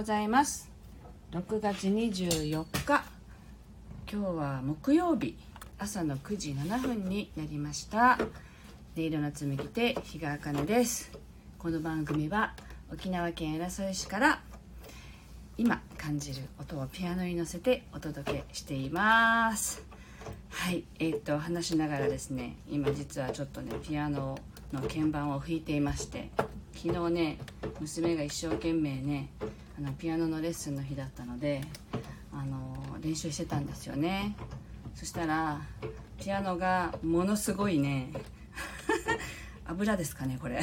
ございます。6月24日。今日は木曜日。朝の9時7分になりました。音色の紡ぎ手日川茜です。この番組は沖縄県浦添市から今感じる音をピアノに乗せてお届けしています。はい。えー、っと話しながらですね今実はちょっとねピアノの鍵盤を弾いていまして昨日ね娘が一生懸命ねあのピアノのレッスンの日だったのであの練習してたんですよね。そしたらピアノがものすごいね 油ですかねこれ。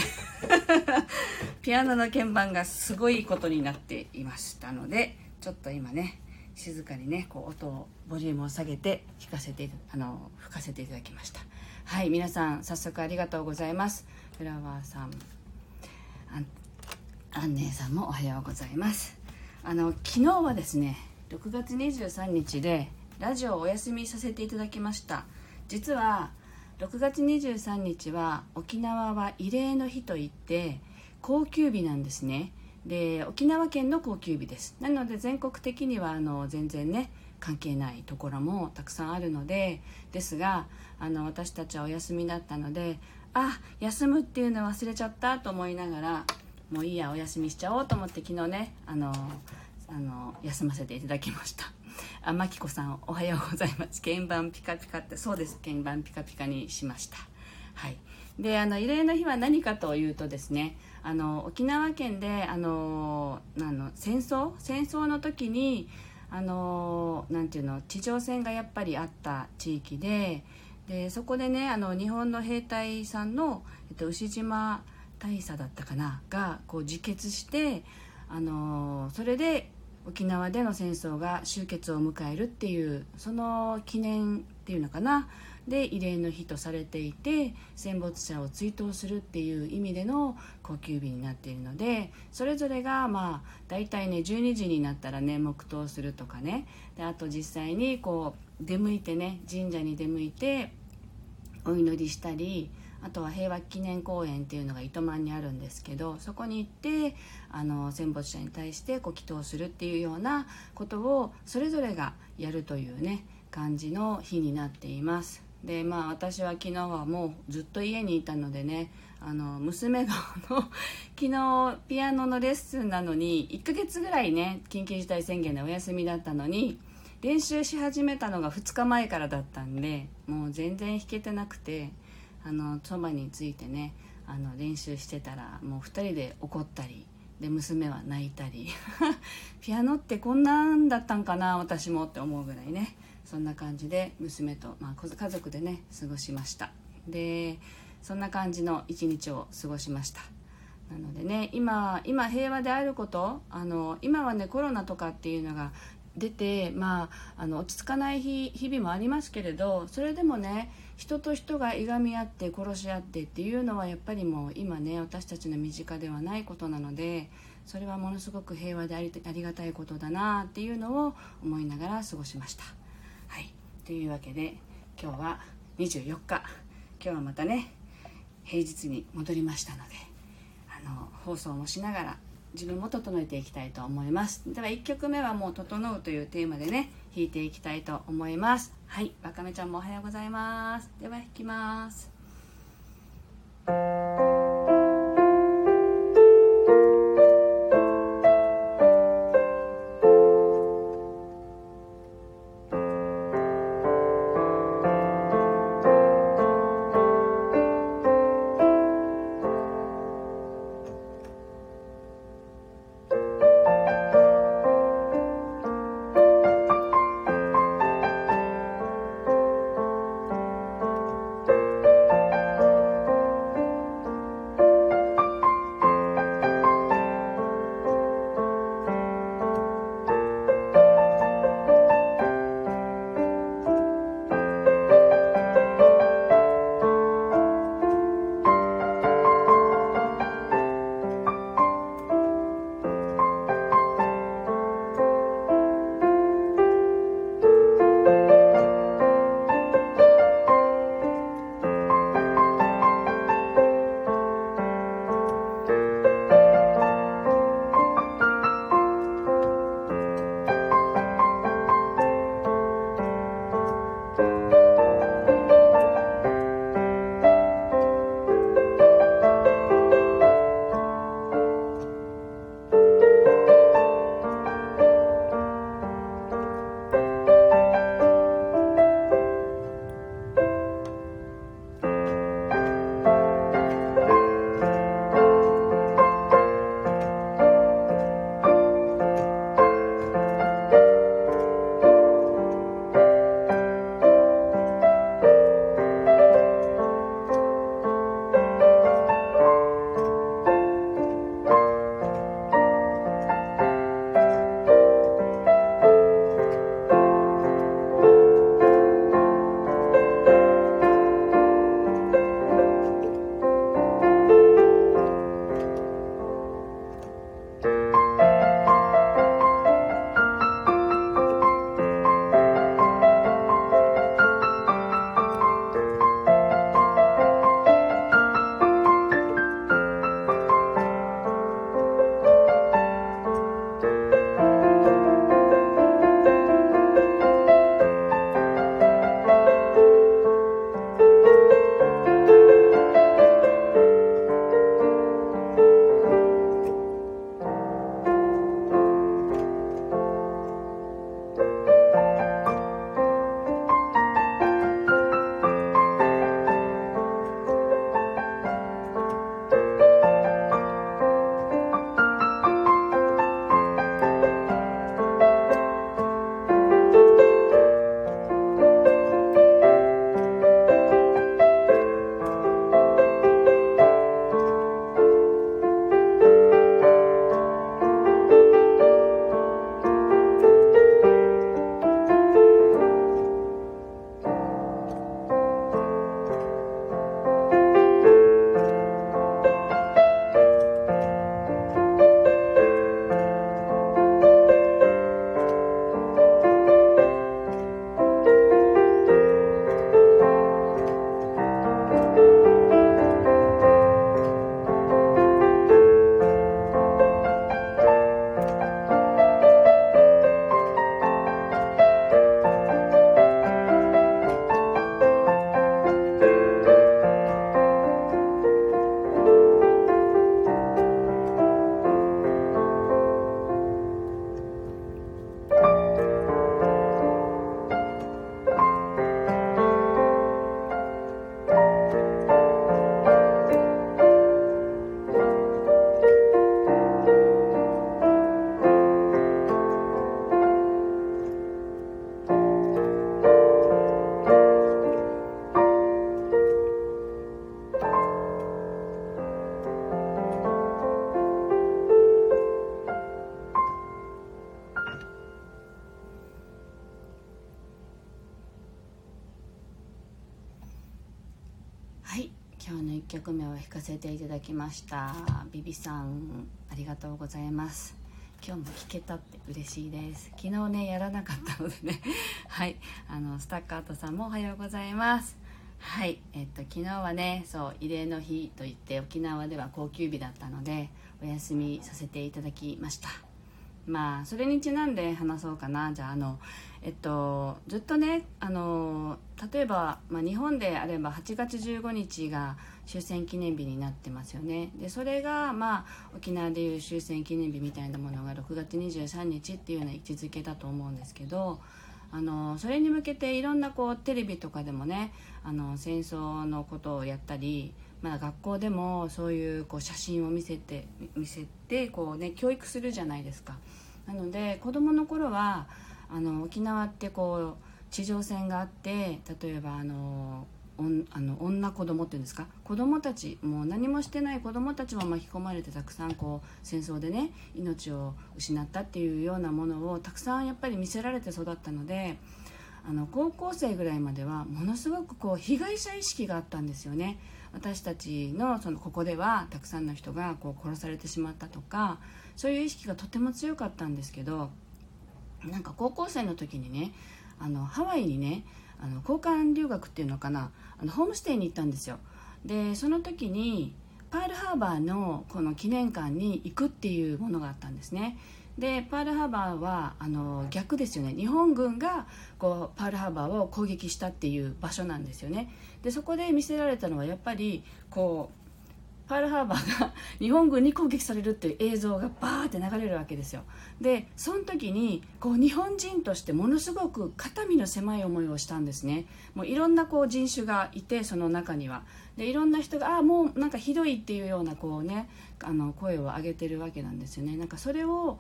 ピアノの鍵盤がすごいことになっていましたのでちょっと今ね静かにねこう音をボリュームを下げて弾かせてあの吹かせていただきました。はい皆さん早速ありがとうございます。フラワーさんン姉さんもおはようございます。あの昨日はですね6月23日でラジオをお休みさせていただきました。実は6月23日は沖縄は慰霊の日といって高級日なんですね。で沖縄県の高級日です。なので全国的にはあの全然ね関係ないところもたくさんあるのでですがあの私たちはお休みだったのであ休むっていうの忘れちゃったと思いながらもういいやお休みしちゃおうと思って昨日ねあのあの休ませていただきました。あまきこさんおはようございます。鍵盤ピカピカってそうです鍵盤ピカピカにしました。はい。であの慰霊の日は何かというとですねあの沖縄県であのあの戦争？戦争の時にあのなんていうの地上戦がやっぱりあった地域ででそこでねあの日本の兵隊さんの、えっと、牛島大佐だったかな？がこう自決してあのそれで沖縄での戦争が終結を迎えるっていうその記念っていうのかな？で慰霊の日とされていて戦没者を追悼するっていう意味での高級日になっているのでそれぞれがまあ大体ね12時になったらね黙祷するとかね。であと実際にこう出向いてね神社に出向いてお祈りしたりあとは平和記念公園っていうのが糸満にあるんですけどそこに行ってあの戦没者に対してこう祈祷するっていうようなことをそれぞれがやるというね感じの日になっています。でまあ私は昨日はもうずっと家にいたのでねあの娘がの昨日ピアノのレッスンなのに1ヶ月ぐらいね緊急事態宣言でお休みだったのに練習し始めたのが2日前からだったんでもう全然弾けてなくてあのそばについてねあの練習してたらもう2人で怒ったりで娘は泣いたり ピアノってこんなんだったんかな私もって思うぐらいねそんな感じで娘と、まあ、家族でね過ごしました。でそんな感じの一日を過ごしました。なのでね今今平和であることあの今はねコロナとかっていうのが出て、まあ、あの落ち着かない日日々もありますけれどそれでもね人と人がいがみ合って殺し合ってっていうのはやっぱりもう今ね私たちの身近ではないことなのでそれはものすごく平和でありありがたいことだなっていうのを思いながら過ごしました。はい、というわけで今日は24日今日はまたね平日に戻りましたのであの放送もしながら自分も整えていきたいと思います。では1曲目はもう「整う」というテーマでね弾いていきたいと思います。はいわかめちゃんもおはようございます。では弾きます。せていただきました。ビビさんありがとうございます。今日も弾けたって嬉しいです。昨日ねやらなかったのでね。はい。あのスタッカートさんもおはようございます。はい。えっと昨日はねそう慰霊の日といって沖縄では高級日だったのでお休みさせていただきました。まあそれにちなんで話そうかな。じゃああのえっとずっとねあの例えば、まあ、日本であれば8月15日が終戦記念日になってますよねでそれが、まあ、沖縄でいう終戦記念日みたいなものが6月23日っていうような位置づけだと思うんですけどあのそれに向けていろんなこうテレビとかでもねあの戦争のことをやったり、まあ、学校でもそういうこう写真を見せて見せてこう、ね、教育するじゃないですか。なので子供の頃はあの沖縄ってこう地上戦があって例えばあのあの女子供っていうんですか？子供たちもう何もしてない子供たちも巻き込まれてたくさんこう戦争でね命を失ったっていうようなものをたくさんやっぱり見せられて育ったのであの高校生ぐらいまではものすごくこう被害者意識があったんですよね。私たちのそのここではたくさんの人がこう殺されてしまったとかそういう意識がとても強かったんですけどなんか高校生の時にねあのハワイにねあの交換留学っていうのかなあのホームステイに行ったんですよ。でその時にパールハーバーのこの記念館に行くっていうものがあったんですね。でパールハーバーはあの逆ですよね。日本軍がこうパールハーバーを攻撃したっていう場所なんですよね。でそこで見せられたのはやっぱりこうパールハーバーが日本軍に攻撃されるっていう映像がバーって流れるわけですよ。でその時にこう日本人としてものすごく肩身の狭い思いをしたんですね。もういろんなこう人種がいてその中には。でいろんな人がああもうなんかひどいっていうようなこうねあの声を上げてるわけなんですよね。なんかそれを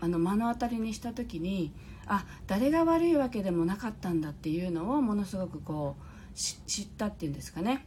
あの目の当たりにした時にあ誰が悪いわけでもなかったんだっていうのをものすごくこう知ったっていうんですかね。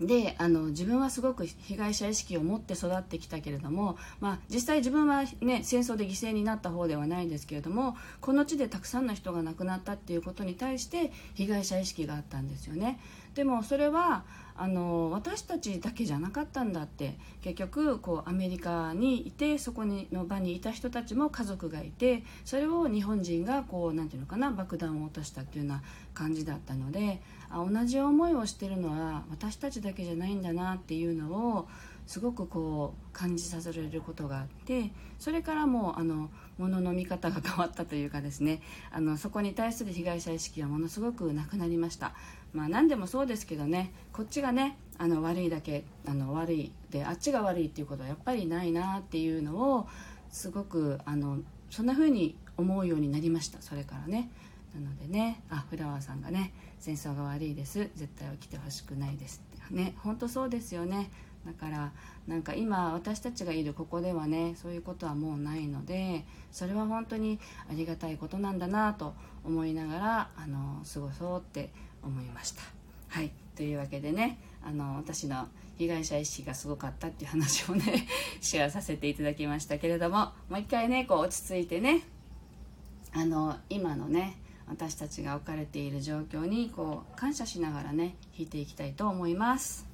であの自分はすごく被害者意識を持って育ってきたけれども、まあ、実際自分は、ね、戦争で犠牲になった方ではないんですけれどもこの地でたくさんの人が亡くなったっていうことに対して被害者意識があったんですよね。でもそれはあの私たちだけじゃなかったんだって結局こうアメリカにいてそこにの場にいた人たちも家族がいてそれを日本人がこうなんていうのかな爆弾を落としたっていうような感じだったのであ同じ思いをしてるのは私たちだけじゃないんだなっていうのをすごくこう感じさせられることがあってそれからもうあの物の見方が変わったというかですねあのそこに対する被害者意識はものすごくなくなりました。まあ何でもそうですけどねこっちがねあの悪いだけあの悪いであっちが悪いっていうことはやっぱりないなっていうのをすごくあのそんな風に思うようになりましたそれからね。なのでねあフラワーさんがね戦争が悪いです。絶対起きてほしくないですって。ね本当そうですよね。だからなんか今私たちがいるここではねそういうことはもうないのでそれは本当にありがたいことなんだなと思いながらあの過ごそうって思いました。はい。というわけでねあの私の被害者意識がすごかったっていう話をね シェアさせていただきましたけれどももう一回ねこう落ち着いてねあの今のね私たちが置かれている状況にこう感謝しながらね弾いていきたいと思います。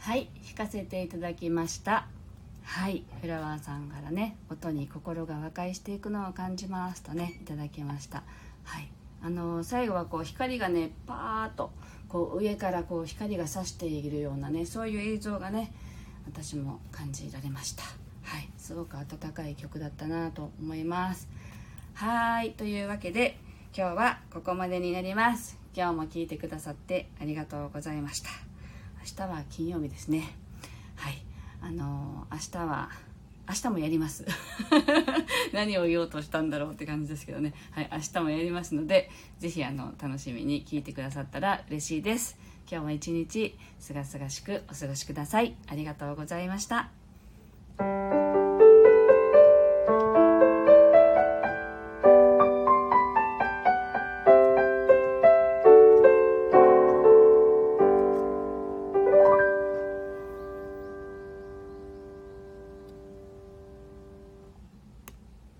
はい弾かせていただきました。はいフラワーさんからね音に心が和解していくのを感じますとねいただきました。はいあの最後はこう光がねパーッとこう上からこう光が差しているようなねそういう映像がね私も感じられました。はいすごく温かい曲だったなと思います。はいというわけで今日はここまでになります。今日も聞いてくださってありがとうございました。明日は金曜日ですね。はい。あの、明日は明日もやります。何を言おうとしたんだろうって感じですけどね。はい。明日もやりますので是非楽しみに聞いてくださったら嬉しいです。今日も一日すがすがしくお過ごしください。ありがとうございました。